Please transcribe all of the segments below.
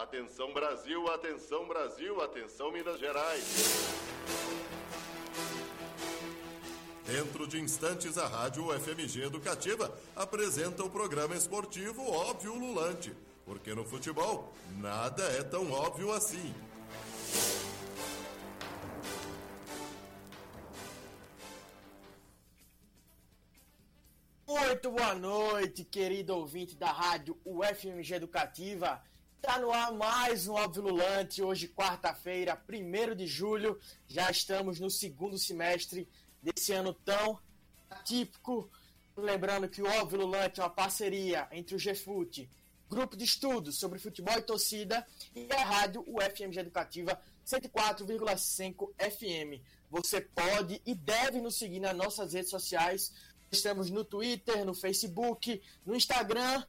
Atenção Brasil, atenção Brasil, atenção Minas Gerais. Dentro de instantes, a Rádio FMG Educativa apresenta o programa esportivo Óbvio Lulante. Porque no futebol, nada é tão óbvio assim. Muito boa noite, querido ouvinte da rádio UFMG Educativa. Está no ar mais um Óbvio Lulante, hoje quarta-feira, 1 de julho. Já estamos no segundo semestre desse ano tão atípico. Lembrando que o Óbvio Lulante é uma parceria entre o GFUT, Grupo de Estudos sobre Futebol e Torcida, e a rádio UFMG Educativa 104,5 FM. Você pode e deve nos seguir nas nossas redes sociais Estamos no Twitter, no Facebook, no Instagram,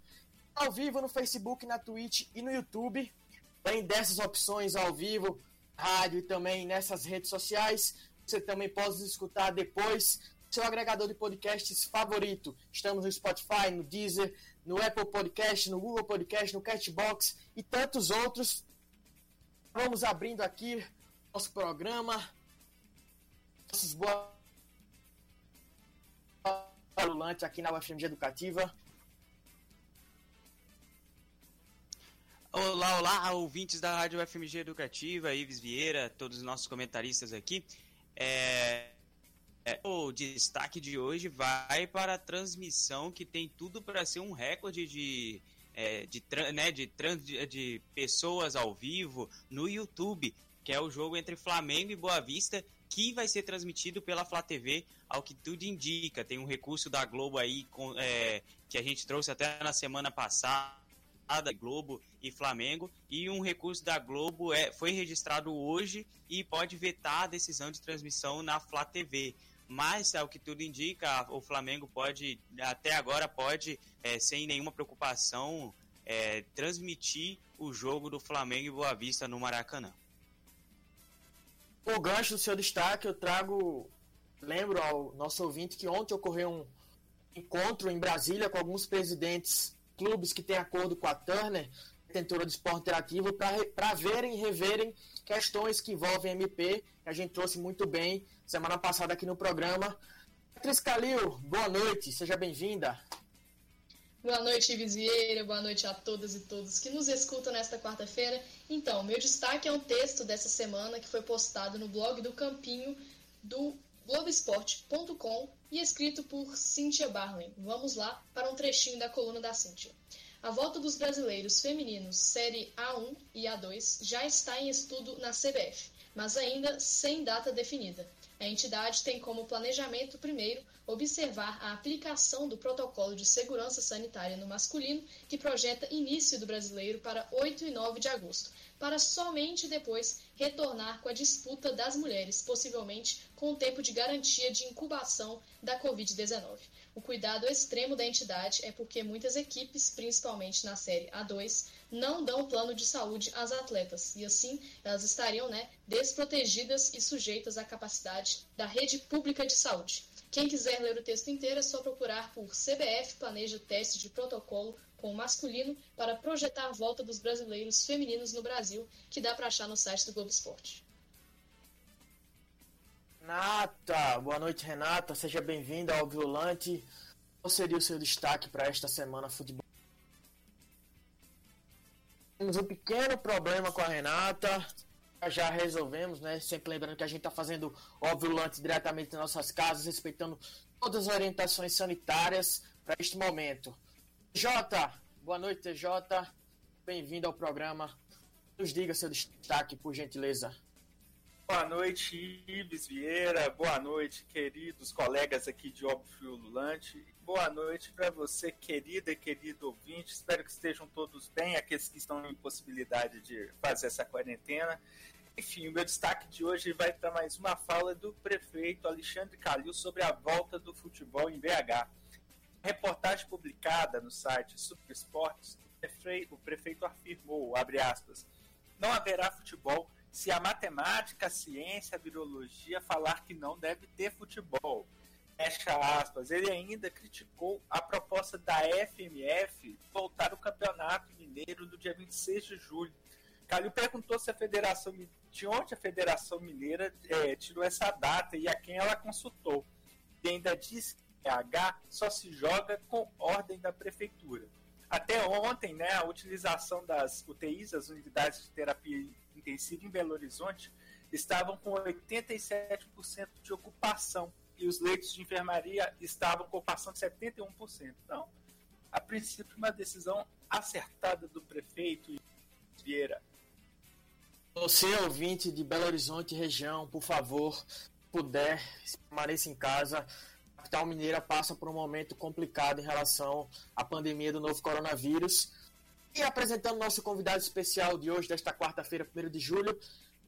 ao vivo no Facebook, na Twitch e no YouTube. Além dessas opções ao vivo, rádio e também nessas redes sociais, você também pode escutar depois seu agregador de podcasts favorito. Estamos no Spotify, no Deezer, no Apple Podcast, no Google Podcast, no Castbox e tantos outros. Vamos abrindo aqui nosso programa. Nossos boas Lulante aqui na UFMG Educativa. Olá, olá, ouvintes da Rádio UFMG Educativa, Ives Vieira, todos os nossos comentaristas aqui. É, é, o destaque de hoje vai para a transmissão que tem tudo para ser um recorde de, é, de, né, de, de pessoas ao vivo no YouTube, que é o jogo entre Flamengo e Boa Vista, que vai ser transmitido pela Flá TV, ao que tudo indica. Tem um recurso da Globo aí com, é, que a gente trouxe até na semana passada. Globo e Flamengo e um recurso da Globo é, foi registrado hoje e pode vetar a decisão de transmissão na Flá TV mas ao que tudo indica o Flamengo pode até agora pode é, sem nenhuma preocupação é, transmitir o jogo do Flamengo e Boa Vista no Maracanã. O gancho do seu destaque, eu trago, lembro ao nosso ouvinte que ontem ocorreu um encontro em Brasília com alguns presidentes clubes que têm acordo com a Turner, detentora de esporte interativo, para verem e reverem questões que envolvem MP, que a gente trouxe muito bem semana passada aqui no programa. Cris Calil, boa noite, seja bem-vinda. Boa noite, Ives Vieira. Boa noite a todas e todos que nos escutam nesta quarta-feira. Então, meu destaque é um texto dessa semana que foi postado no blog do Campinho do Globoesporte.com e escrito por Cynthia Barley. Vamos lá para um trechinho da coluna da Cynthia. A volta dos brasileiros femininos Série A1 e A2 já está em estudo na CBF, mas ainda sem data definida. A entidade tem como planejamento, primeiro, observar a aplicação do protocolo de segurança sanitária no masculino, que projeta início do brasileiro para 8 e 9 de agosto, para somente depois retornar com a disputa das mulheres, possivelmente com o tempo de garantia de incubação da Covid-19. O cuidado extremo da entidade é porque muitas equipes, principalmente na série A2, não dão plano de saúde às atletas e assim elas estariam né, desprotegidas e sujeitas à capacidade da rede pública de saúde. Quem quiser ler o texto inteiro é só procurar por CBF planeja teste de protocolo com o masculino para projetar a volta dos brasileiros femininos no Brasil, que dá para achar no site do Globo Esporte. Renata, boa noite Renata, seja bem-vinda ao Violante. Qual seria o seu destaque para esta semana futebol? Temos um pequeno problema com a Renata, já resolvemos, né? Sempre lembrando que a gente está fazendo o Violante diretamente nas nossas casas, respeitando todas as orientações sanitárias para este momento. Jota, boa noite, Jota. Bem-vindo ao programa. Nos diga seu destaque, por gentileza. Boa noite, Ives Vieira. Boa noite, queridos colegas aqui de Óbvio Lulante. Boa noite para você, querida e querido ouvinte. Espero que estejam todos bem, aqueles que estão em possibilidade de fazer essa quarentena. Enfim, o meu destaque de hoje vai para mais uma fala do prefeito Alexandre Calil sobre a volta do futebol em BH. Reportagem publicada no site Super Esportes, o prefeito afirmou, abre aspas, não haverá futebol se a matemática, a ciência, a biologia falar que não deve ter futebol. Fecha aspas. Ele ainda criticou a proposta da FMF voltar o Campeonato Mineiro no dia 26 de julho. Calil perguntou se a Federação de onde a Federação Mineira é, tirou essa data e a quem ela consultou. E ainda diz que a H só se joga com ordem da prefeitura. Até ontem, né, a utilização das UTIs, as unidades de terapia intensiva em Belo Horizonte, estavam com 87% de ocupação e os leitos de enfermaria estavam com ocupação de 71%. Então, a princípio, uma decisão acertada do prefeito Vieira. Você, ouvinte de Belo Horizonte região, por favor, puder, permaneça em casa. A capital mineira passa por um momento complicado em relação à pandemia do novo coronavírus. E apresentando nosso convidado especial de hoje, desta quarta-feira, 1 de julho,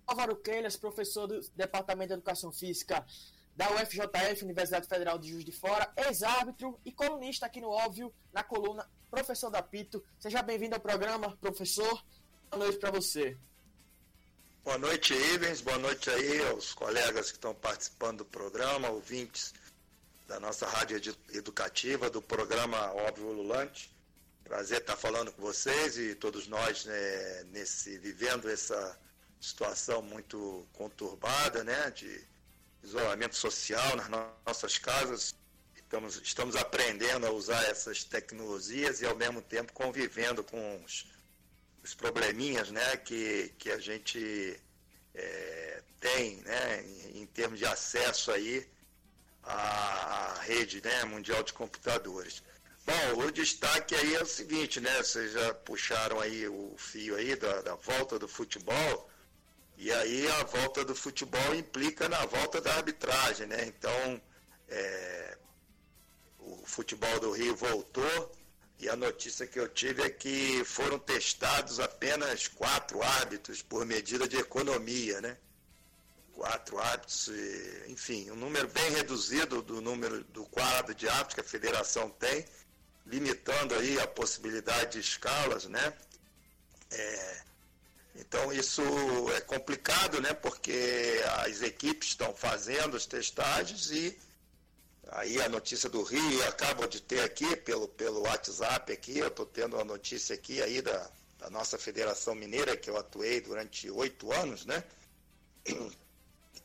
Álvaro Kelhas, professor do Departamento de Educação Física da UFJF, Universidade Federal de Juiz de Fora, ex-árbitro e colunista aqui no Óbvio, na coluna Professor da Pito. Seja bem-vindo ao programa, professor. Boa noite para você. Boa noite, Ivens. Boa noite aí aos colegas que estão participando do programa, ouvintes da nossa rádio educativa, do programa Óbvio Lulante. Prazer estar falando com vocês e todos nós né, nesse, vivendo essa situação muito conturbada, né, de isolamento social nas nossas casas. Estamos, estamos aprendendo a usar essas tecnologias e ao mesmo tempo convivendo com os, os probleminhas, né, que, que a gente é, tem, né, em, em, termos de acesso aí à, rede, né, mundial de computadores. Bom, o destaque aí é o seguinte, né? Vocês já puxaram aí o fio aí da, da volta do futebol. E aí a volta do futebol implica na volta da arbitragem, né? Então, é, o futebol do Rio voltou e a notícia que eu tive é que foram testados apenas quatro árbitros por medida de economia, né? Quatro árbitros, enfim, um número bem reduzido do número do quadro de árbitros que a federação tem, limitando aí a possibilidade de escalas, né? É, então isso é complicado, né? Porque as equipes estão fazendo as testagens e aí a notícia do Rio, acabo de ter aqui pelo, pelo WhatsApp aqui, eu estou tendo uma notícia aqui aí da, da nossa Federação Mineira, que eu atuei durante oito anos, né?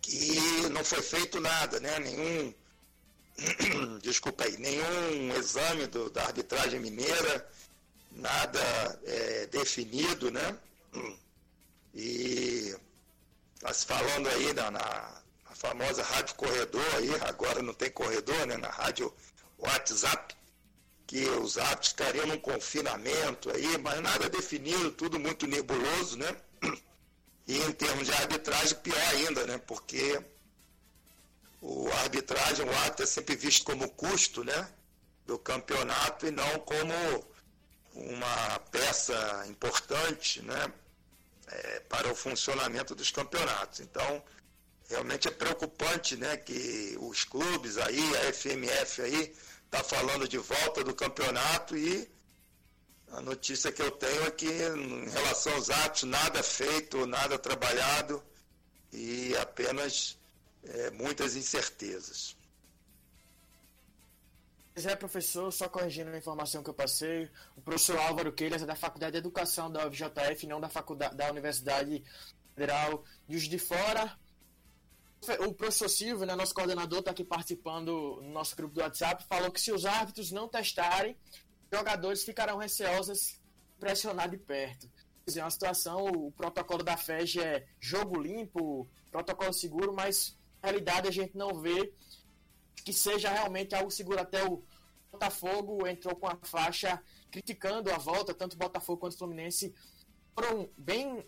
Que não foi feito nada, né? Nenhum, desculpa aí, nenhum exame do, da arbitragem mineira, nada é, definido, né? E está se falando aí na, na, na, famosa rádio corredor aí, agora não tem corredor, né? Na rádio WhatsApp, que os atos estariam num confinamento aí, mas nada definido, tudo muito nebuloso, né? E em termos de arbitragem, pior ainda, né? Porque o arbitragem, o ato é sempre visto como custo, né? Do campeonato e não como uma peça importante, né? é, para o funcionamento dos campeonatos. Então, realmente é preocupante né, que os clubes aí, a FMF aí, está falando de volta do campeonato e a notícia que eu tenho é que em relação aos atos, nada feito, nada trabalhado e apenas é, muitas incertezas. Pois é, professor, só corrigindo a informação que eu passei, o professor Álvaro Queiras é da Faculdade de Educação da UFJF, não da faculdade da Universidade Federal de Juiz de Fora. O professor Silvio, né, nosso coordenador, está aqui participando no nosso grupo do WhatsApp, falou que se os árbitros não testarem, jogadores ficarão receosos pressionar de perto. É uma situação, o protocolo da FEG é jogo limpo, protocolo seguro, mas realidade a gente não vê que seja realmente algo seguro. Até o Botafogo entrou com a faixa criticando a volta, tanto o Botafogo quanto o Fluminense foram bem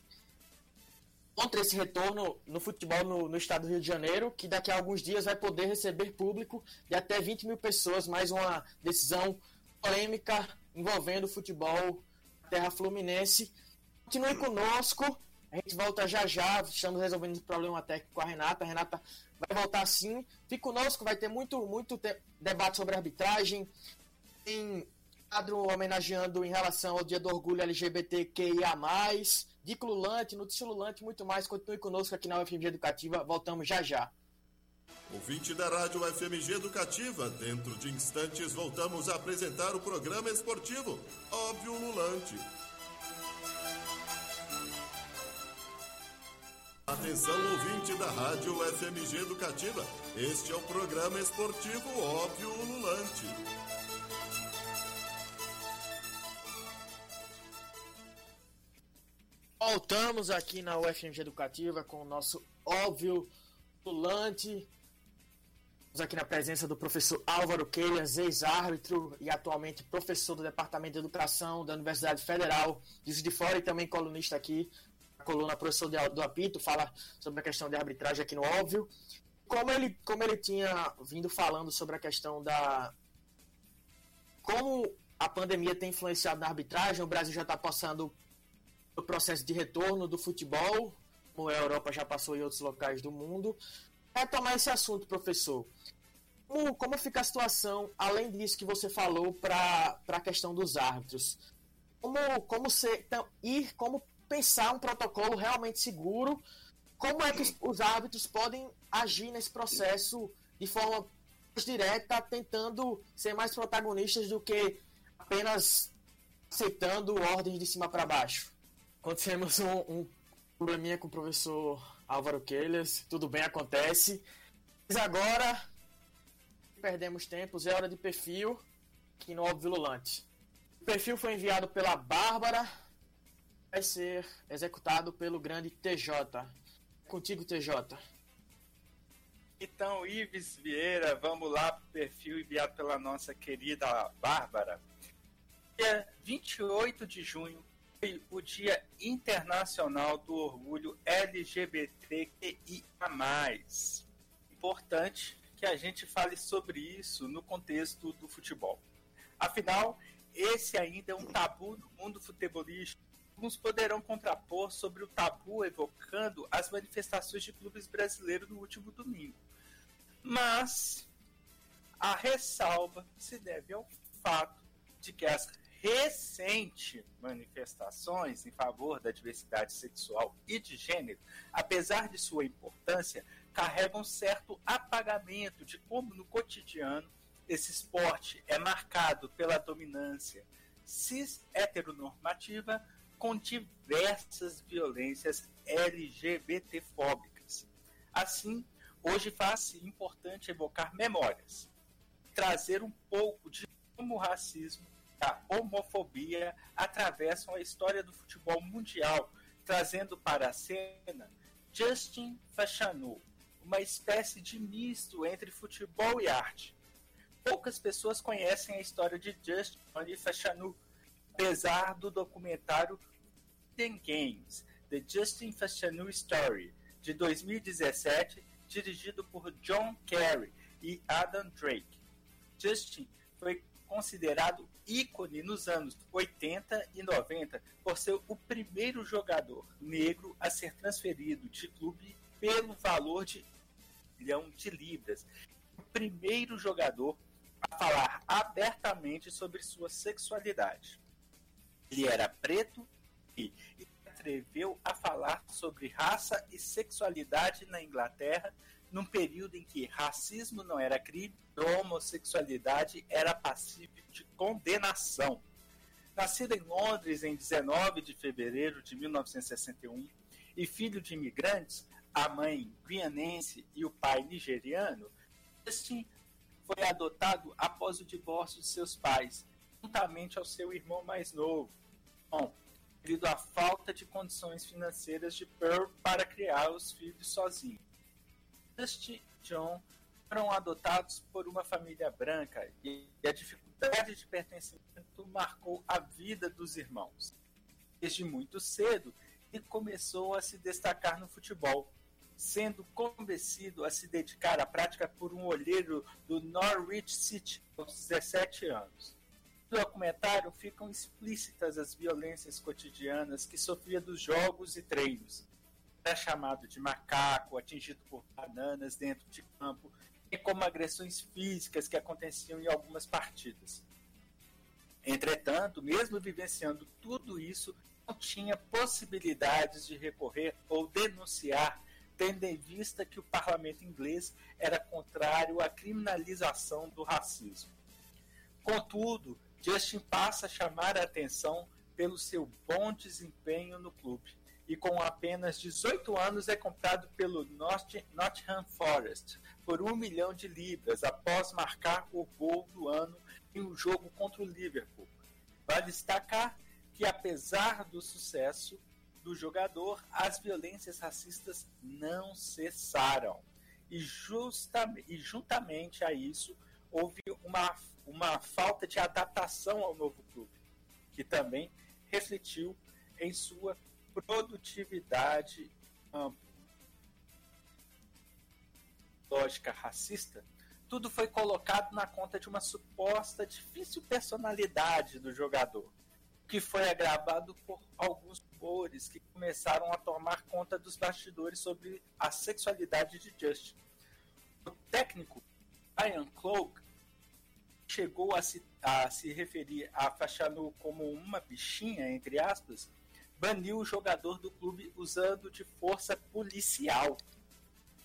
contra esse retorno no futebol no, no, estado do Rio de Janeiro, que daqui a alguns dias vai poder receber público de até 20 mil pessoas, mais uma decisão polêmica envolvendo o futebol terra fluminense. Continue conosco, a gente volta já já, estamos resolvendo esse problema técnico com a Renata. A Renata vai voltar sim. Fique conosco, vai ter muito, muito te debate sobre arbitragem. Tem quadro homenageando em relação ao Dia do Orgulho LGBTQIA+, Dico Lulante, Notícia Lulante, muito mais. Continue conosco aqui na UFMG Educativa. Voltamos já já. Ouvinte da Rádio UFMG Educativa, dentro de instantes voltamos a apresentar o programa esportivo Óbvio Lulante. Atenção ouvinte da Rádio FMG Educativa. Este é o programa esportivo Óbvio Ululante. Voltamos aqui na UFMG Educativa com o nosso Óbvio Ululante. Estamos aqui na presença do professor Álvaro Queiras, ex-árbitro e atualmente professor do Departamento de Educação da Universidade Federal de de Fora e também colunista aqui coluna Professor do Apito, fala sobre a questão de arbitragem aqui no Óbvio. Como ele, como ele tinha vindo falando sobre a questão da. Como a pandemia tem influenciado na arbitragem, o Brasil já está passando o processo de retorno do futebol, como a Europa já passou em outros locais do mundo. Retomar esse assunto, professor. Como, como fica a situação, além disso que você falou, para a questão dos árbitros? Como, como ser, então, ir, como pensar um protocolo realmente seguro. Como é que os árbitros podem agir nesse processo de forma mais direta, tentando ser mais protagonistas do que apenas aceitando ordens de cima para baixo? Acontecemos um, um probleminha com o professor Álvaro Quelhas, tudo bem, acontece. Mas agora perdemos tempos, é hora de perfil aqui no Óbvio Lulante. O perfil foi enviado pela Bárbara vai ser executado pelo grande TJ. Contigo, TJ. Então, Ives Vieira, vamos lá para o perfil enviado pela nossa querida Bárbara. Dia 28 de junho foi o Dia Internacional do Orgulho LGBTQIA. Importante que a gente fale sobre isso no contexto do futebol. Afinal, esse ainda é um tabu no mundo futebolístico alguns poderão contrapor sobre o tabu evocando as manifestações de clubes brasileiros no último domingo. Mas a ressalva se deve ao fato de que as recentes manifestações em favor da diversidade sexual e de gênero, apesar de sua importância, carregam certo apagamento de como no cotidiano esse esporte é marcado pela dominância cis heteronormativa com diversas violências LGBTfóbicas. Assim, hoje faz-se importante evocar memórias, trazer um pouco de como o racismo e a homofobia atravessam a história do futebol mundial, trazendo para a cena Justin Fashanu, uma espécie de misto entre futebol e arte. Poucas pessoas conhecem a história de Justin Fashanu, apesar do documentário Hidden Games, The Justin Fashanu Story, de 2017, dirigido por John Kerry e Adam Drake. Justin foi considerado ícone nos anos 80 e 90 por ser o primeiro jogador negro a ser transferido de clube pelo valor de milhão de libras. O primeiro jogador a falar abertamente sobre sua sexualidade. Ele era preto e atreveu a falar sobre raça e sexualidade na Inglaterra num período em que racismo não era crime, homossexualidade era passível de condenação. Nascido em Londres em 19 de fevereiro de 1961 e filho de imigrantes, a mãe guianense e o pai nigeriano, este foi adotado após o divórcio de seus pais, juntamente ao seu irmão mais novo. Bom, devido à falta de condições financeiras de Pearl para criar os filhos sozinho. Dusty e John foram adotados por uma família branca e a dificuldade de pertencimento marcou a vida dos irmãos. Desde muito cedo, ele começou a se destacar no futebol, sendo convencido a se dedicar à prática por um olheiro do Norwich City aos 17 anos. No documentário ficam explícitas as violências cotidianas que sofria dos jogos e treinos. Era chamado de macaco, atingido por bananas dentro de campo, e como agressões físicas que aconteciam em algumas partidas. Entretanto, mesmo vivenciando tudo isso, não tinha possibilidades de recorrer ou denunciar, tendo em vista que o parlamento inglês era contrário à criminalização do racismo. Contudo, Justin passa a chamar a atenção pelo seu bom desempenho no clube e com apenas 18 anos é comprado pelo Nottingham Forest por um milhão de libras após marcar o gol do ano em um jogo contra o Liverpool. Vale destacar que, apesar do sucesso do jogador, as violências racistas não cessaram. E, justa, e juntamente a isso, houve uma, uma falta de adaptação ao novo clube, que também refletiu em sua produtividade ampla. Lógica racista, tudo foi colocado na conta de uma suposta difícil personalidade do jogador, que foi agravado por alguns rumores que começaram a tomar conta dos bastidores sobre a sexualidade de Justin. O técnico Ian Cloak chegou a se, a se referir a Fachanu como uma bichinha, entre aspas, baniu o jogador do clube usando de força policial.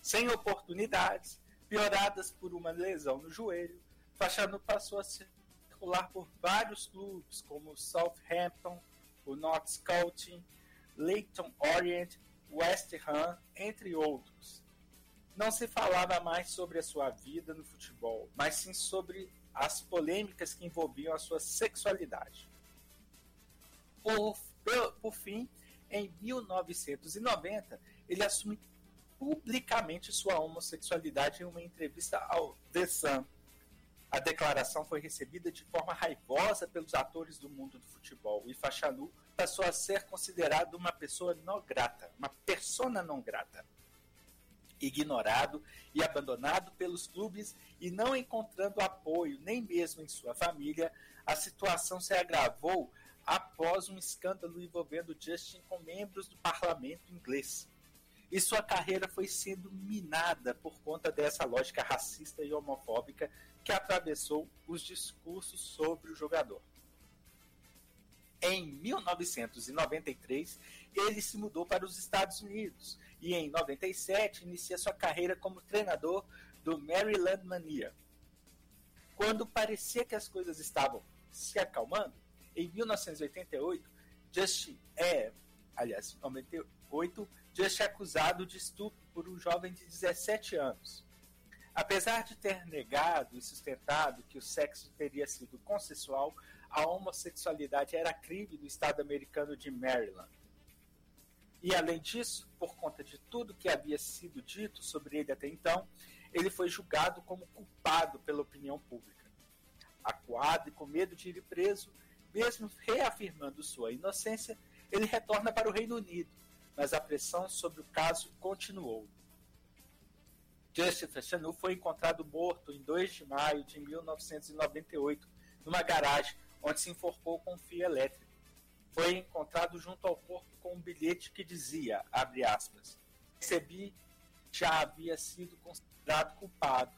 Sem oportunidades, pioradas por uma lesão no joelho, Fachanu passou a circular por vários clubes, como Southampton, o North Scouting, Leighton Orient, West Ham, entre outros. Não se falava mais sobre a sua vida no futebol, mas sim sobre as polêmicas que envolviam a sua sexualidade. Por, por fim, em 1990, ele assume publicamente sua homossexualidade em uma entrevista ao The Sun. A declaração foi recebida de forma raivosa pelos atores do mundo do futebol e Fachanu passou a ser considerado uma pessoa não grata, uma persona não grata. Ignorado e abandonado pelos clubes e não encontrando apoio nem mesmo em sua família, a situação se agravou após um escândalo envolvendo Justin com membros do parlamento inglês e sua carreira foi sendo minada por conta dessa lógica racista e homofóbica que atravessou os discursos sobre o jogador. Em 1993, ele se mudou para os Estados Unidos e em 97 inicia sua carreira como treinador do Maryland Mania. Quando parecia que as coisas estavam se acalmando, em 1988, Justin é, aliás, 98, Just é acusado de estupro por um jovem de 17 anos. Apesar de ter negado e sustentado que o sexo teria sido consensual, a homossexualidade era crime no estado americano de Maryland. E além disso, por conta de tudo que havia sido dito sobre ele até então, ele foi julgado como culpado pela opinião pública. Acuado e com medo de ir preso, mesmo reafirmando sua inocência, ele retorna para o Reino Unido, mas a pressão sobre o caso continuou. Justin Fashanu foi encontrado morto em 2 de maio de 1998, numa garagem onde se enforcou com um fio elétrico. Foi encontrado junto ao corpo com um bilhete que dizia, abre aspas, recebi, já havia sido considerado culpado.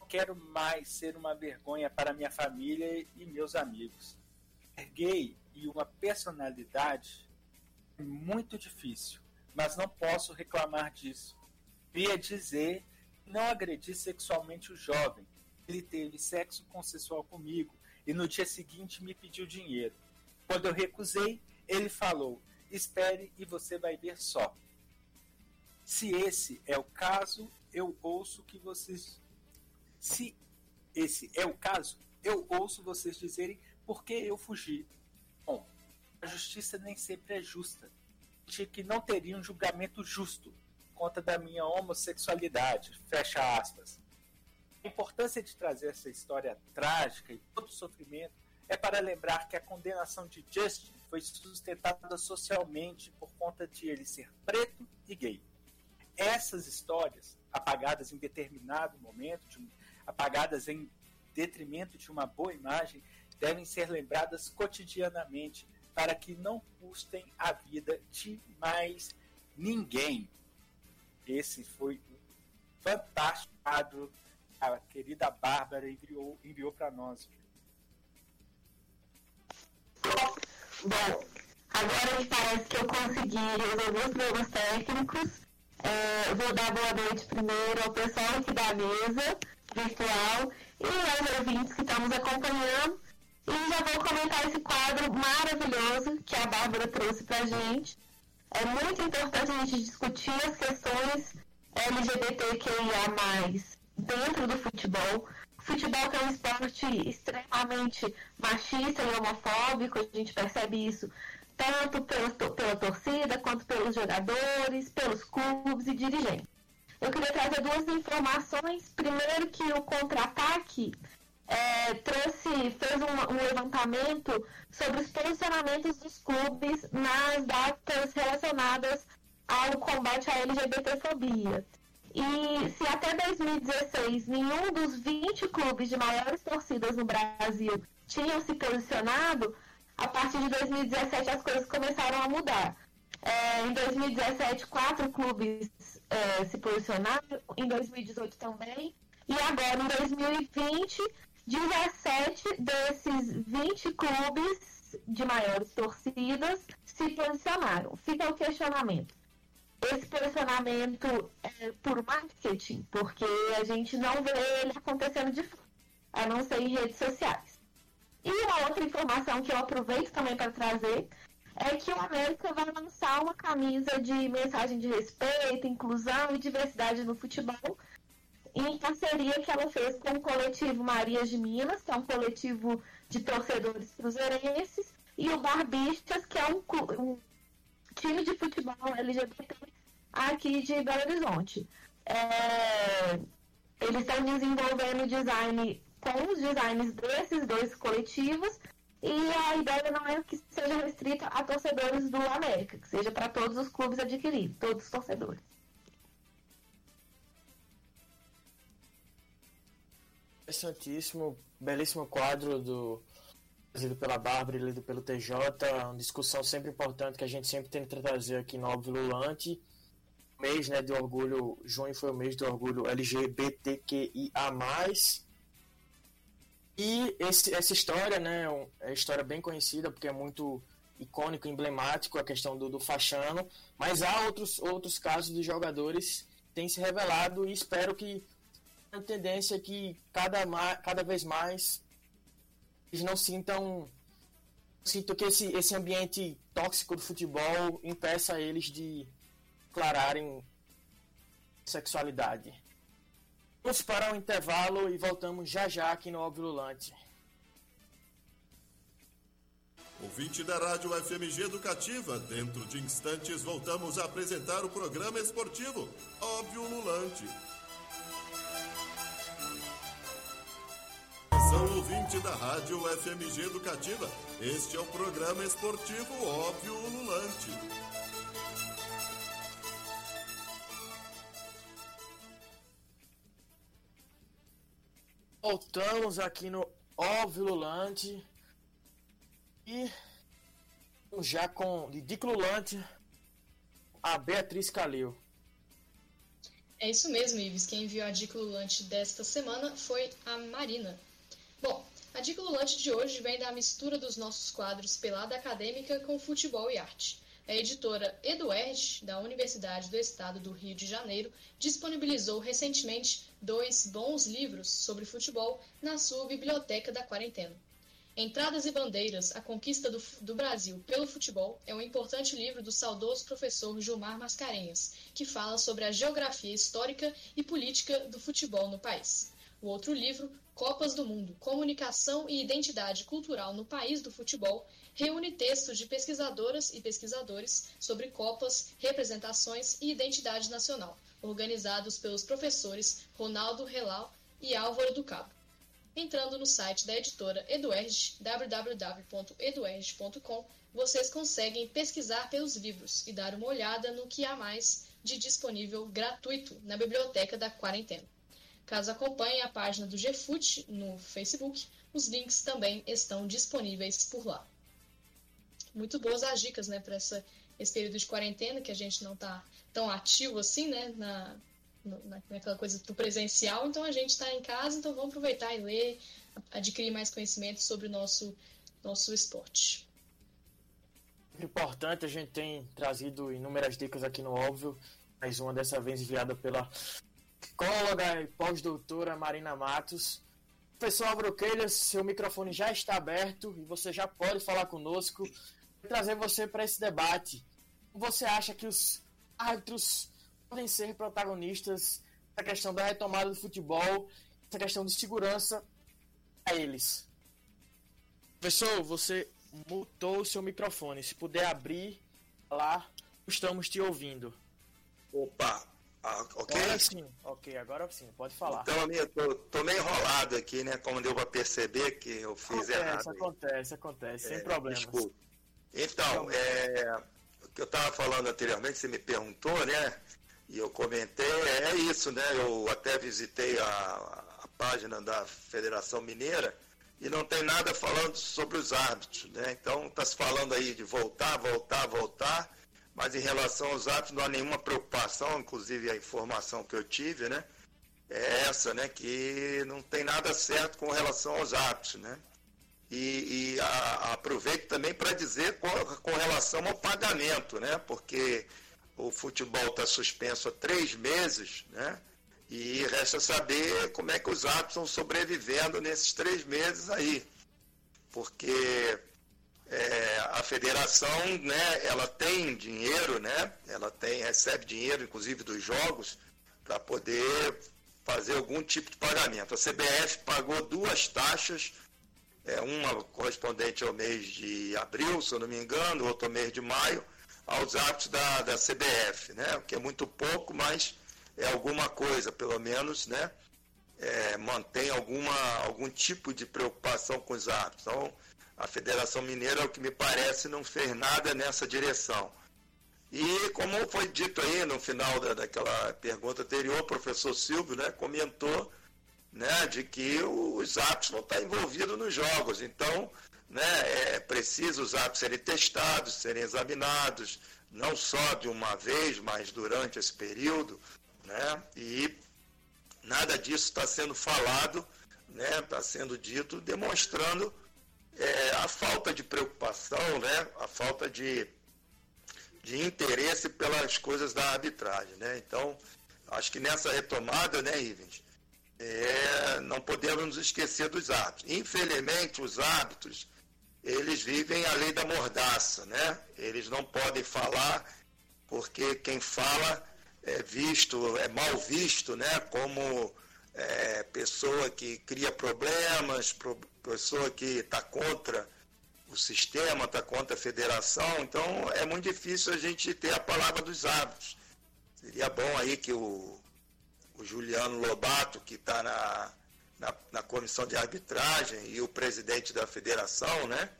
Não quero mais ser uma vergonha para minha família e meus amigos. Ser gay e uma personalidade muito difícil, mas não posso reclamar disso. Queria dizer não agredi sexualmente o jovem. Ele teve sexo consensual comigo e no dia seguinte me pediu dinheiro. Quando eu recusei, ele falou: Espere e você vai ver só. Se esse é o caso, eu ouço que vocês. Se esse é o caso, eu ouço vocês dizerem por que eu fugi. Bom, a justiça nem sempre é justa. Tinha que não teria um julgamento justo conta da minha homossexualidade. Fecha aspas. A importância de trazer essa história trágica e todo o sofrimento é para lembrar que a condenação de Justin foi sustentada socialmente por conta de ele ser preto e gay. Essas histórias, apagadas em determinado momento, de, apagadas em detrimento de uma boa imagem, devem ser lembradas cotidianamente para que não custem a vida de mais ninguém. Esse foi um fantástico quadro que a querida Bárbara enviou, enviou para nós. Bom, agora me parece que eu consegui resolver os problemas técnicos. É, vou dar boa noite primeiro ao pessoal aqui da mesa virtual e aos ouvintes que estão nos acompanhando. E já vou comentar esse quadro maravilhoso que a Bárbara trouxe pra gente É muito importante a gente discutir as questões LGBTQIA+, dentro do futebol. Futebol é um esporte extremamente machista e homofóbico, a gente percebe isso tanto pela, pela torcida, quanto pelos jogadores, pelos clubes e dirigentes. Eu queria trazer duas informações. Primeiro que o contra-ataque é, trouxe, fez um, um, levantamento sobre os posicionamentos dos clubes nas datas relacionadas ao combate à LGBTfobia. E se até 2016 nenhum dos 20 clubes de maiores torcidas no Brasil tinham se posicionado, a partir de 2017 as coisas começaram a mudar. É, em 2017, quatro clubes é, se posicionaram, em 2018 também, e agora em 2020 17 desses 20 clubes de maiores torcidas se posicionaram. Fica o questionamento. Esse posicionamento é por marketing, porque a gente não vê ele acontecendo de fato, a não ser em redes sociais. E uma outra informação que eu aproveito também para trazer é que o América vai lançar uma camisa de mensagem de respeito, inclusão e diversidade no futebol, em parceria que ela fez com o coletivo Marias de Minas, que é um coletivo de torcedores cruzeirenses, e o Barbistas, que é um, um time de futebol LGBT aqui de Belo Horizonte. É, eles estão desenvolvendo design com os designs desses dois coletivos e a ideia não é que seja restrita a torcedores do América, que seja para todos os clubes adquiridos, todos os torcedores. Interessantíssimo, belíssimo quadro do lido pela Bárbara e lido pelo TJ, uma discussão sempre importante que a gente sempre tenta trazer aqui no Óbvio Lulante. Mês né, de orgulho, junho foi o mês do orgulho LGBTQIA+. E esse, essa história, né, é uma história bem conhecida porque é muito icônico, emblemático a questão do, do Fachano, mas há outros, outros casos de jogadores que têm se revelado e espero que a tendência é que cada, cada vez mais eles não sintam sinto que esse, esse ambiente tóxico do futebol impeça eles de declararem sexualidade. Vamos para o intervalo e voltamos já já aqui no Óbvio Lulante. Ouvinte da Rádio FMG Educativa, dentro de instantes voltamos a apresentar o programa esportivo Óbvio Lulante. São ouvinte da Rádio FMG Educativa. Este é o programa esportivo Óbvio Ululante. Voltamos aqui no Óbvio Lulante. E já com Didico Lulante, a Beatriz Calil. É isso mesmo, Ives. Quem enviou a dica Lulante desta semana foi a Marina. Bom, a dica lulante de hoje vem da mistura dos nossos quadros Pelada Acadêmica com Futebol e Arte. A editora Eduerd, da Universidade do Estado do Rio de Janeiro, disponibilizou recentemente dois bons livros sobre futebol na sua Biblioteca da Quarentena. Entradas e Bandeiras, a conquista do, do, Brasil pelo futebol é um importante livro do saudoso professor Gilmar Mascarenhas, que fala sobre a geografia histórica e política do futebol no país. O outro livro, Copas do Mundo, Comunicação e Identidade Cultural no País do Futebol, reúne textos de pesquisadoras e pesquisadores sobre Copas, representações e identidade nacional, organizados pelos professores Ronaldo Relau e Álvaro do Cabo. Entrando no site da editora Eduerge, www.eduerge.com, vocês conseguem pesquisar pelos livros e dar uma olhada no que há mais de disponível gratuito na biblioteca da quarentena. Caso acompanhe a página do GFUT no Facebook, os links também estão disponíveis por lá. Muito boas as dicas, né, para esse período de quarentena que a gente não está tão ativo assim, né, na, na, naquela coisa do presencial. Então a gente está em casa, então vamos aproveitar e ler, adquirir mais conhecimento sobre o nosso nosso esporte. Importante, a gente tem trazido inúmeras dicas aqui no óbvio, mais uma dessa vez enviada pela psicóloga e pós-doutora Marina Matos. Professor Álvaro Queiras, seu microfone já está aberto e você já pode falar conosco e trazer você para esse debate. você acha que os árbitros podem ser protagonistas da questão da retomada do futebol, essa questão de segurança a eles? Professor, você mutou o seu microfone. Se puder abrir lá, estamos te ouvindo. Opa, ah, ok? Agora sim, ok, agora sim, pode falar. Então, eu tô, tô meio enrolado aqui, né? Como deu para perceber que eu fiz acontece, errado. Acontece, acontece, sem é, problemas. Desculpa. Então, é, que eu estava falando anteriormente, você me perguntou, né? E eu comentei, é isso, né? Eu até visitei a, a página da Federação Mineira e não tem nada falando sobre os árbitros, né? Então está se falando aí de voltar, voltar, voltar, mas em relação aos árbitros não há nenhuma preocupação, inclusive a informação que eu tive, né? É essa, né? Que não tem nada certo com relação aos árbitros, né? E, e a, aproveito também para dizer com, com relação ao pagamento, né? Porque o futebol está suspenso há três meses, né? E resta saber como é que os árbitros estão sobrevivendo nesses três meses aí. Porque é, a federação, né, ela tem dinheiro, né? Ela tem, recebe dinheiro, inclusive, dos jogos, para poder fazer algum tipo de pagamento. A CBF pagou duas taxas, é, uma correspondente ao mês de abril, se eu não me engano, outra ao mês de maio, aos árbitros da, da CBF, né? O que é muito pouco, mas é alguma coisa, pelo menos, né? É, mantém alguma, algum tipo de preocupação com os árbitros. Então, a Federação Mineira, o que me parece, não fez nada nessa direção. E como foi dito aí no final da, daquela pergunta anterior, o professor Silvio né, comentou né, de que os árbitros não estão envolvidos nos jogos. Então, né, é preciso os árbitros serem testados, serem examinados, não só de uma vez, mas durante esse período, né? E nada disso está sendo falado, né? Está sendo dito, demonstrando é, a falta de preocupação, né? A falta de, de interesse pelas coisas da arbitragem, né? Então, acho que nessa retomada, né, Ivens, é, não podemos nos esquecer dos hábitos. Infelizmente, os hábitos, eles vivem a lei da mordaça, né? Eles não podem falar, porque quem fala é visto, é mal visto, né, como é, pessoa que cria problemas, pro, pessoa que está contra o sistema, está contra a federação, então é muito difícil a gente ter a palavra dos hábitos. Seria bom aí que o, o Juliano Lobato, que está na, na, na, comissão de arbitragem, e o presidente da federação, né?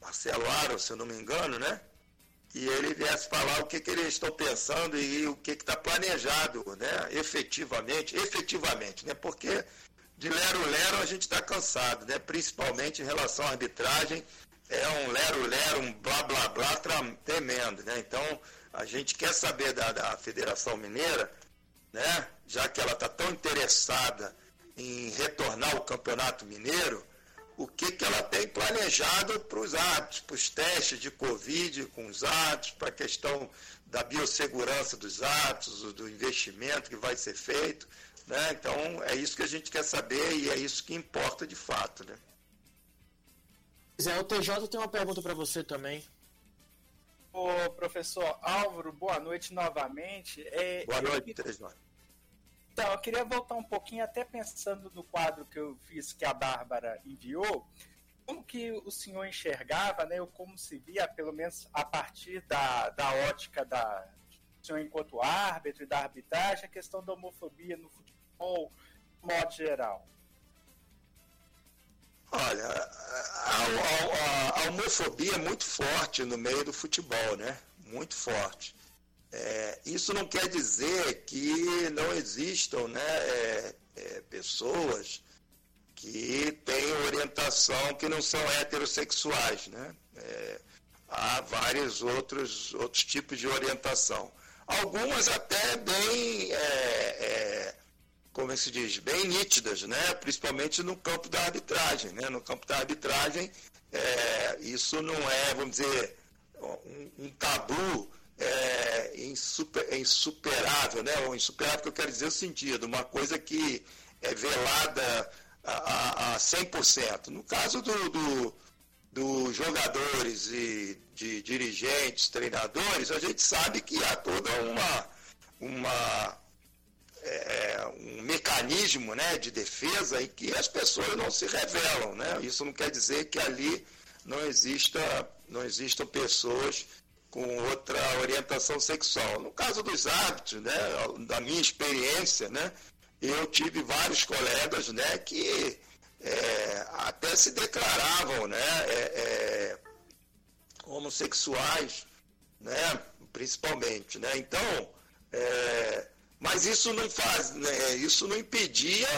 Marcelo Aro, se eu não me engano, né? e ele viesse falar o que, que eles estão pensando e o que está planejado, né, efetivamente, efetivamente, né, porque de lero-lero a gente está cansado, né, principalmente em relação à arbitragem, é um lero-lero, um blá-blá-blá tremendo, né, então a gente quer saber da, da Federação Mineira, né, já que ela está tão interessada em retornar ao Campeonato Mineiro, o que, que ela tem planejado para os atos, para os testes de Covid com os atos, para a questão da biossegurança dos atos, do investimento que vai ser feito. Né? Então, é isso que a gente quer saber e é isso que importa de fato. Né? Zé, o TJ tem uma pergunta para você também. Ô, professor Álvaro, boa noite novamente. É, boa noite, TJ. Então, eu queria voltar um pouquinho, até pensando no quadro que eu fiz que a Bárbara enviou, como que o senhor enxergava, né, ou como se via, pelo menos a partir da, da ótica da do senhor enquanto árbitro e da arbitragem, a questão da homofobia no futebol, de modo geral? Olha, a, a, a, homofobia é muito forte no meio do futebol, né? Muito forte. É, isso não quer dizer que não existam né, é, é, pessoas que têm orientação que não são heterossexuais. Né? É, há vários outros, outros tipos de orientação. Algumas até bem, é, é, como se diz, bem nítidas, né? principalmente no campo da arbitragem. Né? No campo da arbitragem, isso não é, vamos dizer, um, um tabu é, insuper, é insuperável, né? Ou insuperável que eu quero dizer o sentido, uma coisa que é velada a, a, a 100%. No caso do, do, dos jogadores e de dirigentes, treinadores, a gente sabe que há toda uma, uma é, um mecanismo né, de defesa em que as pessoas não se revelam. Né? Isso não quer dizer que ali não exista não existam pessoas com outra orientação sexual. No caso dos hábitos, né, da minha experiência, né, eu tive vários colegas né, que é, até se declaravam né, é, é, homossexuais, né, principalmente. Né? Então, é, mas isso não faz, né, isso não impedia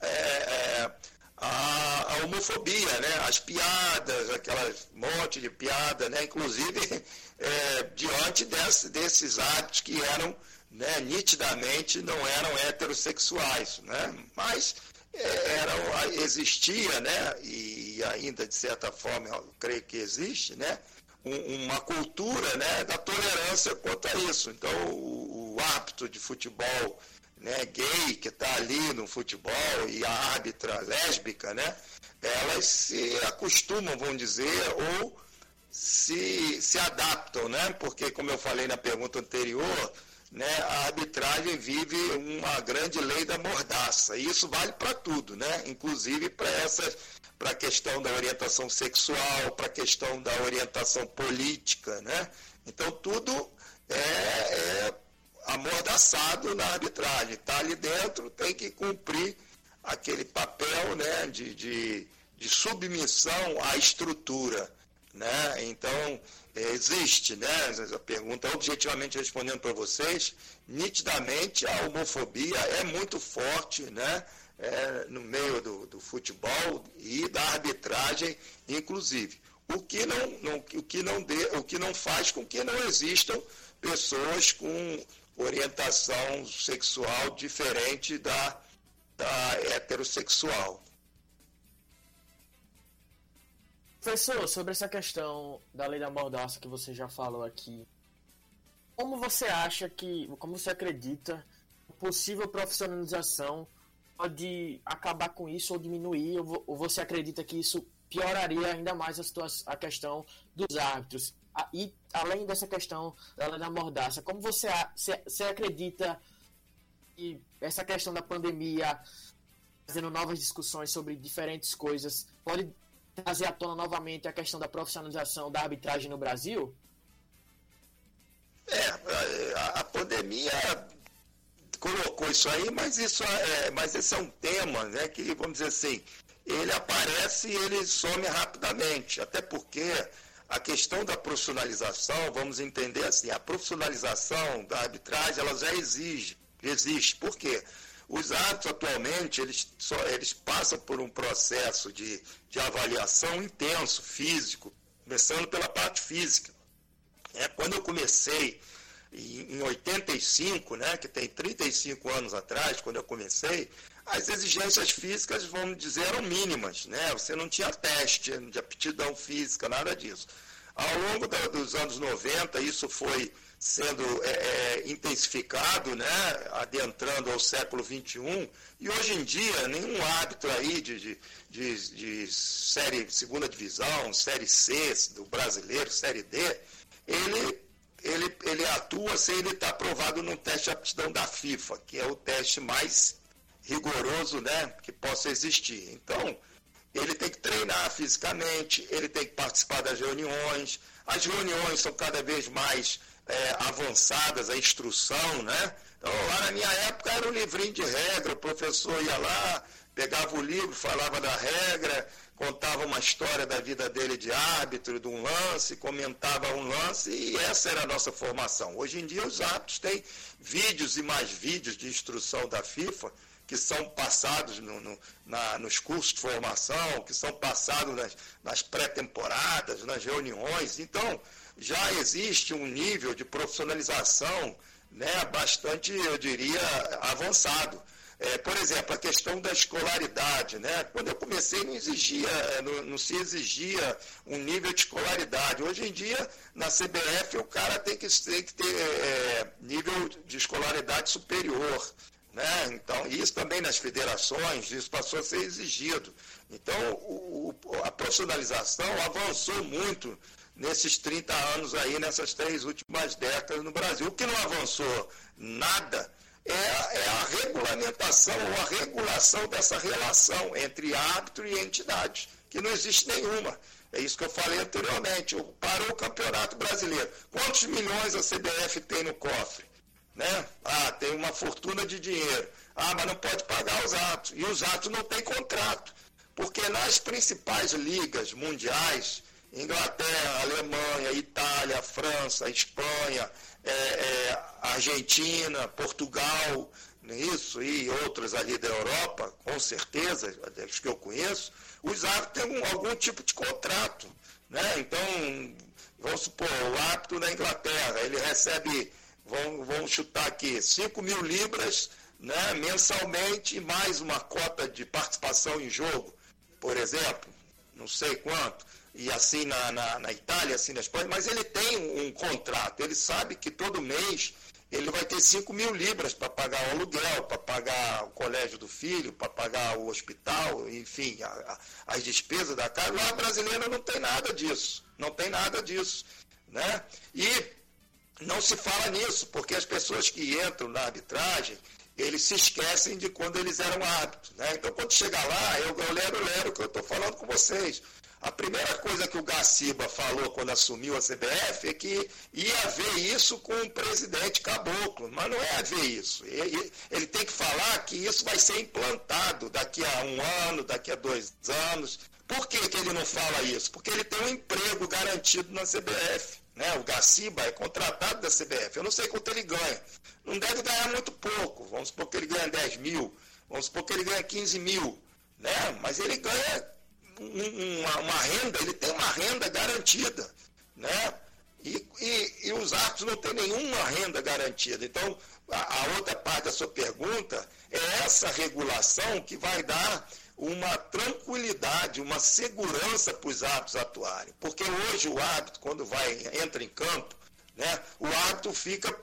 é, é, a, a, homofobia, né? As piadas, aquelas monte de piada, né? Inclusive é, diante desse, desses atos que eram né, nitidamente não eram heterossexuais, né? Mas é, eram, existia, né? E ainda de certa forma eu creio que existe, né? Um, uma cultura, né? Da tolerância quanto a isso. Então o, o de futebol né, gay que está ali no futebol e a árbitra lésbica, né, elas se acostumam, vamos dizer, ou se, se adaptam, né, porque como eu falei na pergunta anterior, né, a arbitragem vive uma grande lei da mordaça. E isso vale para tudo, né? inclusive para para a questão da orientação sexual, para a questão da orientação política. Né? Então tudo é, é amordaçado na arbitragem. Está ali dentro, tem que cumprir aquele papel né, de, de, de submissão à estrutura. Né? Então, é, existe, né? A pergunta, objetivamente respondendo para vocês, nitidamente a homofobia é muito forte, né? É, no meio do, do, futebol e da arbitragem, inclusive. O que não, não, o que não, dê, o que não faz com que não existam pessoas com orientação sexual diferente da, da heterossexual. Professor, sobre essa questão da lei da mordaça que você já falou aqui, como você acha que, como você acredita, possível profissionalização pode acabar com isso ou diminuir, ou você acredita que isso pioraria ainda mais a, situação, a questão dos árbitros? E além dessa questão da mordaça, como você, você acredita que essa questão da pandemia, fazendo novas discussões sobre diferentes coisas, pode trazer à tona novamente a questão da profissionalização da arbitragem no Brasil? É, a, a pandemia colocou isso aí, mas isso é, mas esse é um tema, né, que vamos dizer assim, ele aparece e ele some rapidamente, até porque a questão da profissionalização, vamos entender assim, a profissionalização da arbitragem, ela já exige, existe. Por quê? Os árbitros atualmente, eles, só, eles passam por um processo de, de avaliação intenso, físico, começando pela parte física. É, quando eu comecei em, em 85, né, que tem 35 anos atrás, quando eu comecei, as exigências físicas, vamos dizer, eram mínimas, né? Você não tinha teste de aptidão física, nada disso. Ao longo da, dos anos 90, isso foi sendo é, é, intensificado, né, adentrando ao século XXI, e hoje em dia nenhum árbitro aí de, de, de, de, série segunda divisão, série C do brasileiro, série D, ele, ele, ele atua sem ele estar aprovado no teste de aptidão da FIFA, que é o teste mais rigoroso né, que possa existir. Então, ele tem que treinar fisicamente, ele tem que participar das reuniões. As reuniões são cada vez mais é, avançadas, a instrução, né? Então, lá na minha época era um livrinho de regra, o professor ia lá, pegava o livro, falava da regra, contava uma história da vida dele de árbitro, de um lance, comentava um lance, e essa era a nossa formação. Hoje em dia os árbitros têm vídeos e mais vídeos de instrução da FIFA, que são passados no, no, na, nos cursos de formação, que são passados nas, nas pré-temporadas, nas reuniões. Então, já existe um nível de profissionalização né, bastante, eu diria, avançado. É, por exemplo, a questão da escolaridade. Né? Quando eu comecei, não, exigia, não, não, se exigia um nível de escolaridade. Hoje em dia, na CBF, o cara tem que, tem que ter é, nível de escolaridade superior. Né? Então, isso também nas federações, isso passou a ser exigido. Então, o, a profissionalização avançou muito nesses 30 anos aí, nessas três últimas décadas no Brasil. O que não avançou nada é, é a regulamentação ou a regulação dessa relação entre árbitro e entidade, que não existe nenhuma. É isso que eu falei anteriormente. Parou o Campeonato Brasileiro. Quantos milhões a CBF tem no cofre? Né? Ah, tem uma fortuna de dinheiro. Ah, mas não pode pagar os atos. E os atos não têm contrato. Porque nas principais ligas mundiais, Inglaterra, Alemanha, Itália, França, Espanha, é, é, Argentina, Portugal, é isso, e outras ali da Europa, com certeza, os que eu conheço, os árbitros têm algum tipo de contrato. Né? Então, vamos supor, o árbitro da Inglaterra, ele recebe, vamos, vamos chutar aqui, 5 mil libras né, mensalmente, mais uma cota de participação em jogo, por exemplo, não sei quanto e assim na, na, na, Itália, assim na Espanha, mas ele tem um, contrato, ele sabe que todo mês ele vai ter 5 mil libras para pagar o aluguel, para pagar o colégio do filho, para pagar o hospital, enfim, a, a, as despesas da casa. Lá a brasileira não tem nada disso, não tem nada disso. Né? E não se fala nisso, porque as pessoas que entram na arbitragem, eles se esquecem de quando eles eram árbitros. Né? Então, quando chegar lá, eu, eu lero, lero que eu estou falando com vocês. A primeira coisa que o Gaciba falou quando assumiu a CBF é que ia ver isso com o presidente Caboclo, mas não é ver isso. Ele, ele tem que falar que isso vai ser implantado daqui a um ano, daqui a dois anos. Por que, que ele não fala isso? Porque ele tem um emprego garantido na CBF. Né? O Gaciba é contratado da CBF. Eu não sei quanto ele ganha. Não deve ganhar muito pouco. Vamos supor que ele ganha 10 mil. Vamos supor que ele ganha 15 mil. Né? Mas ele ganha uma, uma, renda, ele tem uma renda garantida, né? E, e, e os atos não têm nenhuma renda garantida. Então, a, a outra parte da sua pergunta é essa regulação que vai dar uma tranquilidade, uma segurança para os árbitros atuarem. Porque hoje o árbitro, quando vai, entra em campo, né, o árbitro fica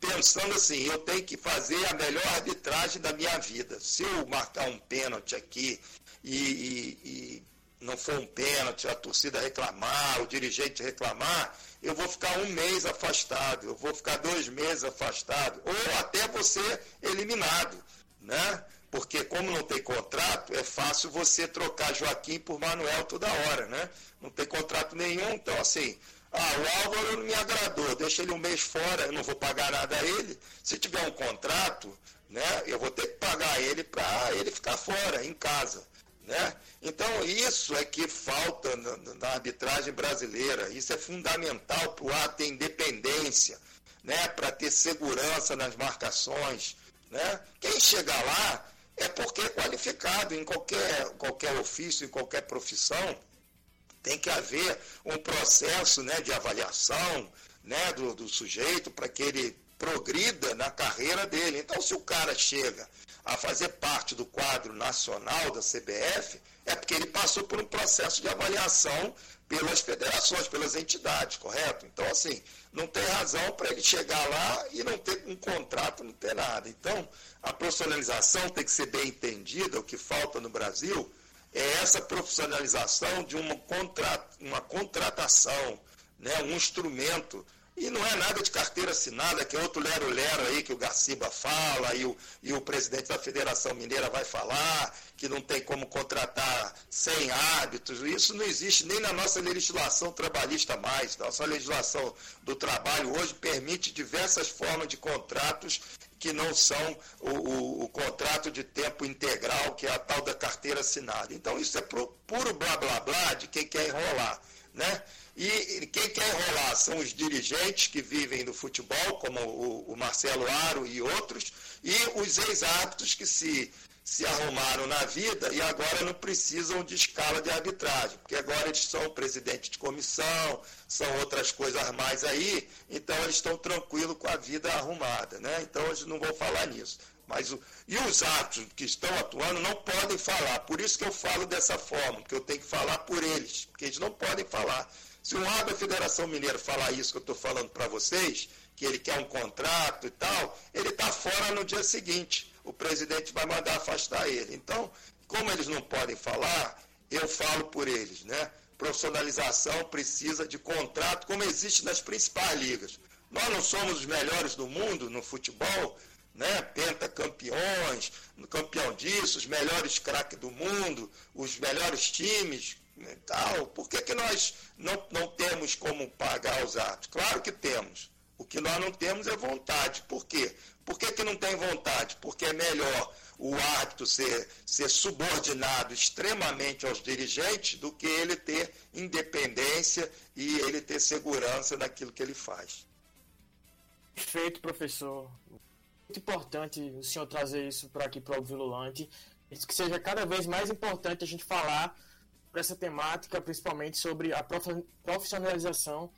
pensando assim, eu tenho que fazer a melhor arbitragem da minha vida. Se eu marcar um pênalti aqui e, e, e não for um pênalti, a torcida reclamar, o dirigente reclamar, eu vou ficar um mês afastado, eu vou ficar dois meses afastado, ou até você eliminado, né? Porque como não tem contrato, é fácil você trocar Joaquim por Manuel toda hora, né? Não tem contrato nenhum, então assim, ah, o Álvaro não me agradou, deixa ele um mês fora, eu não vou pagar nada a ele. Se tiver um contrato, né, eu vou ter que pagar ele para ele ficar fora, em casa. Né? Então, isso é que falta na, na arbitragem brasileira. Isso é fundamental para o ato ter independência, né? para ter segurança nas marcações. Né? Quem chegar lá é porque é qualificado em qualquer, qualquer ofício, em qualquer profissão. Tem que haver um processo né, de avaliação né, do, do sujeito para que ele progrida na carreira dele. Então, se o cara chega a fazer parte do quadro nacional da CBF, é porque ele passou por um processo de avaliação pelas federações, pelas entidades, correto? Então, assim, não tem razão para ele chegar lá e não ter um contrato, não ter nada. Então, a profissionalização tem que ser bem entendida, o que falta no Brasil é essa profissionalização de uma, uma contratação, né, um instrumento e não é nada de carteira assinada, que é outro lero-lero aí que o Garciba fala e o, e o presidente da Federação Mineira vai falar, que não tem como contratar sem hábitos. Isso não existe nem na nossa legislação trabalhista mais. Nossa legislação do trabalho hoje permite diversas formas de contratos que não são o, o, o, contrato de tempo integral, que é a tal da carteira assinada. Então isso é puro blá blá blá de quem quer enrolar. Né? E quem quer enrolar são os dirigentes que vivem do futebol, como o, o Marcelo Aro e outros, e os ex-árbitros que se, se arrumaram na vida e agora não precisam de escala de arbitragem, porque agora eles são presidente de comissão, são outras coisas mais aí, então eles estão tranquilos com a vida arrumada. Né? Então eles não vão falar nisso. Mas o, e os atos que estão atuando não podem falar. Por isso que eu falo dessa forma, que eu tenho que falar por eles, porque eles não podem falar. Se um árbitro da Federação Mineira falar isso que eu estou falando para vocês, que ele quer um contrato e tal, ele está fora no dia seguinte. O presidente vai mandar afastar ele. Então, como eles não podem falar, eu falo por eles, né? profissionalização precisa de contrato, como existe nas principais ligas. Nós não somos os melhores do mundo no futebol, né? pentacampeões, campeão disso, os melhores craques do mundo, os melhores times e tal. Por que, que nós não, não temos como pagar os atos? Claro que temos. O que nós não temos é vontade. Por quê? Por que, que não tem vontade? Porque é melhor o árbitro ser, ser subordinado extremamente aos dirigentes do que ele ter independência e ele ter segurança naquilo que ele faz. Perfeito, professor. Muito importante o senhor trazer isso para aqui para o Vilulante. Que seja cada vez mais importante a gente falar para essa temática, principalmente sobre a profissionalização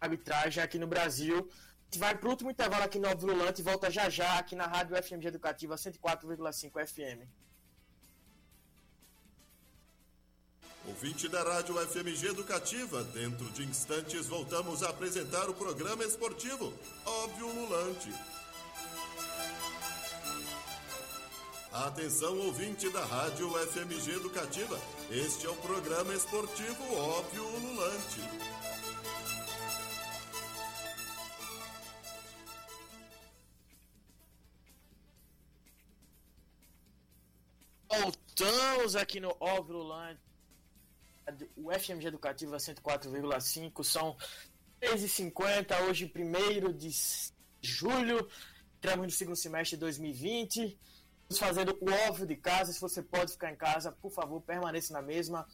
da arbitragem aqui no Brasil vai para o último intervalo aqui no Vilulante e volta já já aqui na Rádio FMG Educativa 104,5 FM. Ouvinte da Rádio FMG Educativa, dentro de instantes voltamos a apresentar o programa esportivo Óbvio Lulante. Atenção, ouvinte da Rádio FMG Educativa, este é o programa esportivo Óbvio Lulante. Voltamos aqui no Óvulo Land, o FMG Educativa 104,5, são 3h50, hoje 1 de julho, entramos no segundo semestre de 2020, estamos fazendo o óbvio de casa, se você pode ficar em casa, por favor, permaneça na mesma.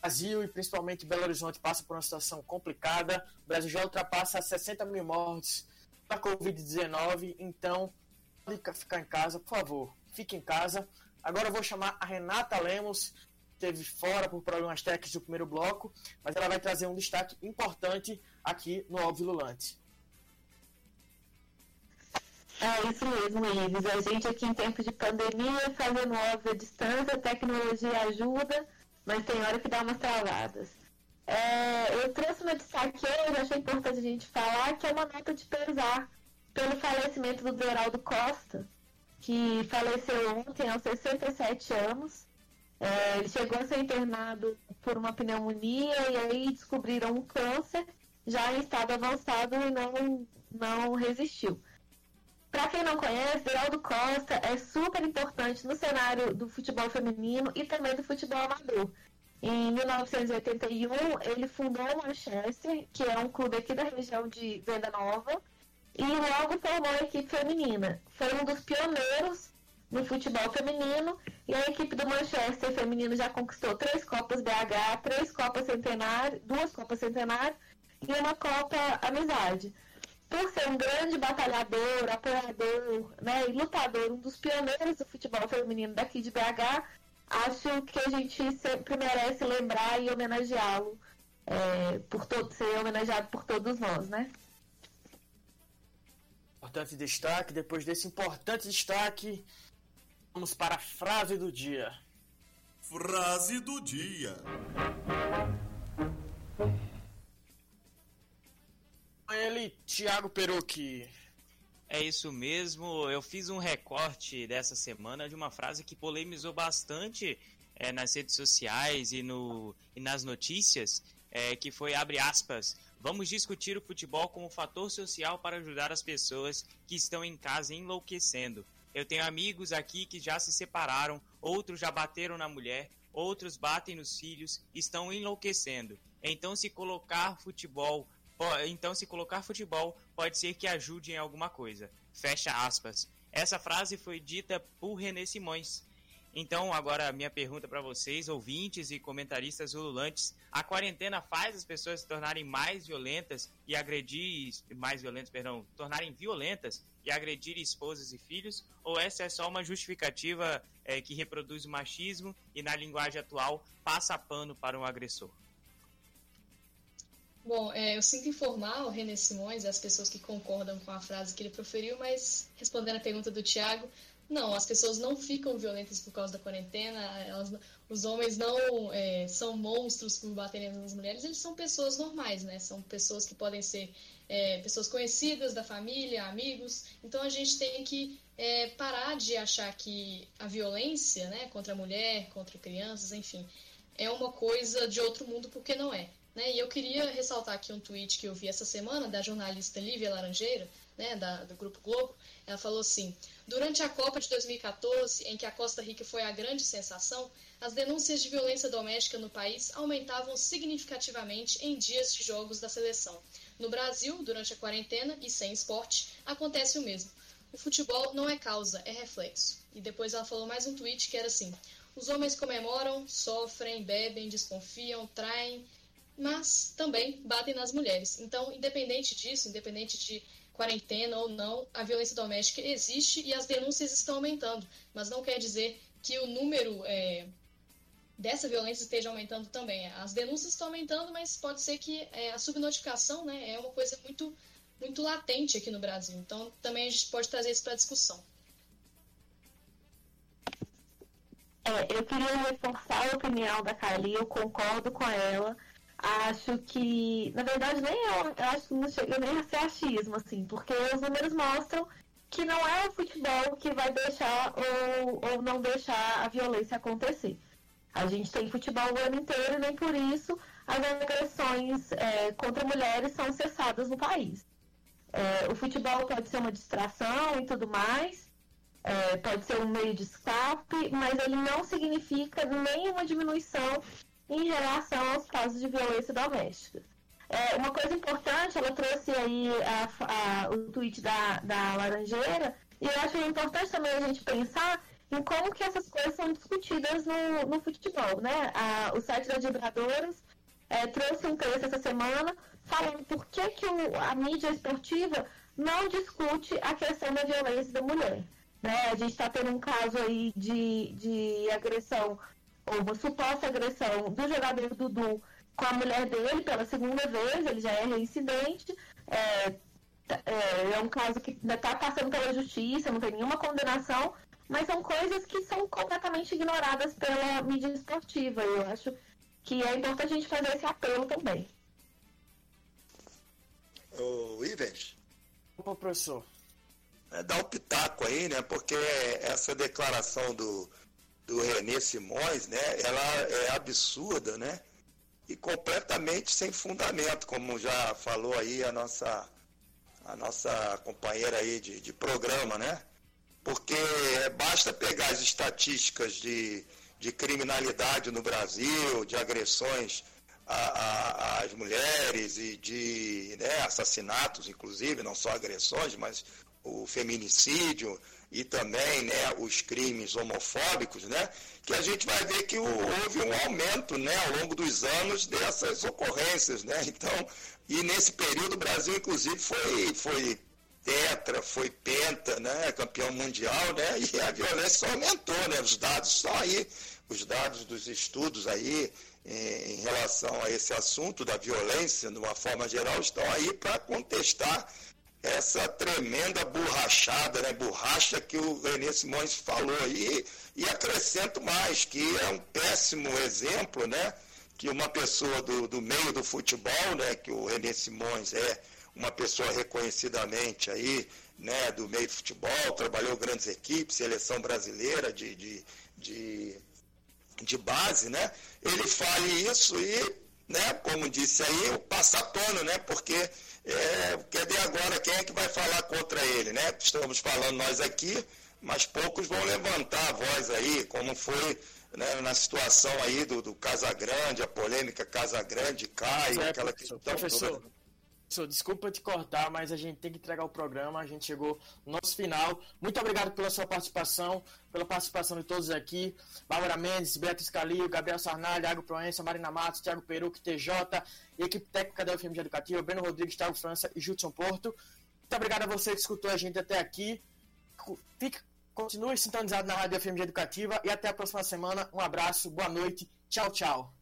Brasil e principalmente Belo Horizonte passa por uma situação complicada, o Brasil já ultrapassa 60 mil mortes da Covid-19, então pode ficar em casa, por favor, fique em casa, Agora eu vou chamar a Renata Lemos, que esteve fora por problemas técnicos do primeiro bloco, mas ela vai trazer um destaque importante aqui no Óbvio Lulante. É isso mesmo, Ives. A gente aqui em tempo de pandemia, fazendo óbvio à distância, a tecnologia ajuda, mas tem hora que dá umas travadas. É, eu trouxe uma destaque hoje, achei importante a gente falar, que é uma nota de pesar pelo falecimento do Geraldo Costa, que faleceu ontem aos 67 anos. É, ele chegou a ser internado por uma pneumonia e aí descobriram um câncer já em estado avançado e não, não resistiu. Para quem não conhece, Geraldo Costa é super importante no cenário do futebol feminino e também do futebol amador. Em 1981, ele fundou o Manchester, que é um clube aqui da região de Venda Nova, e logo formou a equipe feminina. Foi um dos pioneiros no futebol feminino e a equipe do Manchester feminino já conquistou três Copas BH, três Copas Centenário, duas Copas Centenário e uma Copa Amizade. Por ser um grande batalhador, apoiador né, e lutador, um dos pioneiros do futebol feminino daqui de BH, acho que a gente sempre merece lembrar e homenageá-lo é, por ser homenageado por todos nós, né? Importante destaque. Depois desse importante destaque, vamos para a frase do dia. Frase do dia. Ele, Thiago Perucchi. É isso mesmo. Eu fiz um recorte dessa semana de uma frase que polemizou bastante é, nas redes sociais e, no, e nas notícias, é, que foi abre aspas. Vamos discutir o futebol como fator social para ajudar as pessoas que estão em casa enlouquecendo. Eu tenho amigos aqui que já se separaram, outros já bateram na mulher, outros batem nos filhos, estão enlouquecendo. Então se colocar futebol, então se colocar futebol pode ser que ajude em alguma coisa. Fecha aspas. Essa frase foi dita por René Simões, então, agora minha pergunta para vocês, ouvintes e comentaristas ululantes: a quarentena faz as pessoas se tornarem mais violentas e agredir mais violentas, perdão, tornarem violentas e agredir esposas e filhos? Ou essa é só uma justificativa é, que reproduz o machismo e na linguagem atual passa pano para um agressor? Bom, é, eu sinto informar o René Simões e as pessoas que concordam com a frase que ele proferiu, mas respondendo a pergunta do Tiago, não, as pessoas não ficam violentas por causa da quarentena, elas, os homens não é, são monstros por baterem nas mulheres, eles são pessoas normais, né? São pessoas que podem ser é, pessoas conhecidas da família, amigos. Então a gente tem que é, parar de achar que a violência né, contra a mulher, contra crianças, enfim, é uma coisa de outro mundo, porque não é. Né? E eu queria ressaltar aqui um tweet que eu vi essa semana da jornalista Lívia Laranjeira, né, da, do Grupo Globo. Ela falou assim: Durante a Copa de 2014, em que a Costa Rica foi a grande sensação, as denúncias de violência doméstica no país aumentavam significativamente em dias de jogos da seleção. No Brasil, durante a quarentena e sem esporte, acontece o mesmo. O futebol não é causa, é reflexo. E depois ela falou mais um tweet que era assim: os homens comemoram, sofrem, bebem, desconfiam, traem, mas também batem nas mulheres. Então, independente disso, independente de quarentena ou não, a violência doméstica existe e as denúncias estão aumentando, mas não quer dizer que o número é, dessa violência esteja aumentando também. As denúncias estão aumentando, mas pode ser que é, a subnotificação né, é uma coisa muito, muito latente aqui no Brasil. Então, também a gente pode trazer isso para discussão. É, eu queria reforçar a opinião da Carly, eu concordo com ela acho que, na verdade, nem eu, eu acho que não chega nem a ser achismo, assim, porque os números mostram que não é o futebol que vai deixar ou, ou não deixar a violência acontecer. A gente tem futebol o ano inteiro e nem por isso as agressões é, contra mulheres são cessadas no país. É, o futebol pode ser uma distração e tudo mais, é, pode ser um meio de escape, mas ele não significa nenhuma diminuição em relação aos casos de violência doméstica. É, uma coisa importante, ela trouxe aí a, a, o tweet da, da Laranjeira, e eu acho importante também a gente pensar em como que essas coisas são discutidas no, no futebol, né? A, o site das vibradoras é, trouxe um texto essa semana falando por que, que o, a mídia esportiva não discute a questão da violência da mulher. Né? A gente está tendo um caso aí de, de agressão uma suposta agressão do jogador Dudu com a mulher dele pela segunda vez, ele já é reincidente. É, é, é um caso que ainda está passando pela justiça, não tem nenhuma condenação, mas são coisas que são completamente ignoradas pela mídia esportiva. Eu acho que é importante a gente fazer esse apelo também. O Ivens. Opa, professor. É, dá um pitaco aí, né? Porque essa declaração do, do René Simões, né, ela é absurda, né, e completamente sem fundamento, como já falou aí a nossa, a nossa companheira aí de, de programa, né, porque basta pegar as estatísticas de, de criminalidade no Brasil, de agressões às mulheres e de né, assassinatos, inclusive, não só agressões, mas o feminicídio, e também né, os crimes homofóbicos, né, que a gente vai ver que houve um aumento né, ao longo dos anos dessas ocorrências. Né? Então, e nesse período o Brasil, inclusive, foi, foi tetra, foi penta, né, campeão mundial, né, e a violência só aumentou, né, os dados estão aí, os dados dos estudos aí em, em relação a esse assunto da violência, de uma forma geral, estão aí para contestar essa tremenda borrachada, né, borracha que o René Simões falou aí, e acrescento mais, que é um péssimo exemplo, né, que uma pessoa do, do meio do futebol, né, que o René Simões é uma pessoa reconhecidamente aí, né, do meio do futebol, trabalhou grandes equipes, seleção brasileira de, de, de, de base, né, ele fale isso e, né, como disse aí, o passapano, né, porque é, quer ver agora quem é que vai falar contra ele, né? Estamos falando nós aqui, mas poucos vão levantar a voz aí, como foi né, na situação aí do, do Casagrande, a polêmica Casagrande, Caio, é, aquela questão professor, toda. Desculpa te cortar, mas a gente tem que entregar o programa, a gente chegou no nosso final. Muito obrigado pela sua participação, pela participação de todos aqui. Bárbara Mendes, Beatriz Calil, Gabriel Sarnalho, Iago Proença, Marina Matos, Thiago Peruque, TJ, equipe técnica da UFMG Educativa, Breno Rodrigues, Thiago França e Judson Porto. Muito obrigado a você que escutou a gente até aqui. Fique, continue sintonizado na Rádio UFMG Educativa e até a próxima semana. Um abraço, boa noite, tchau, tchau.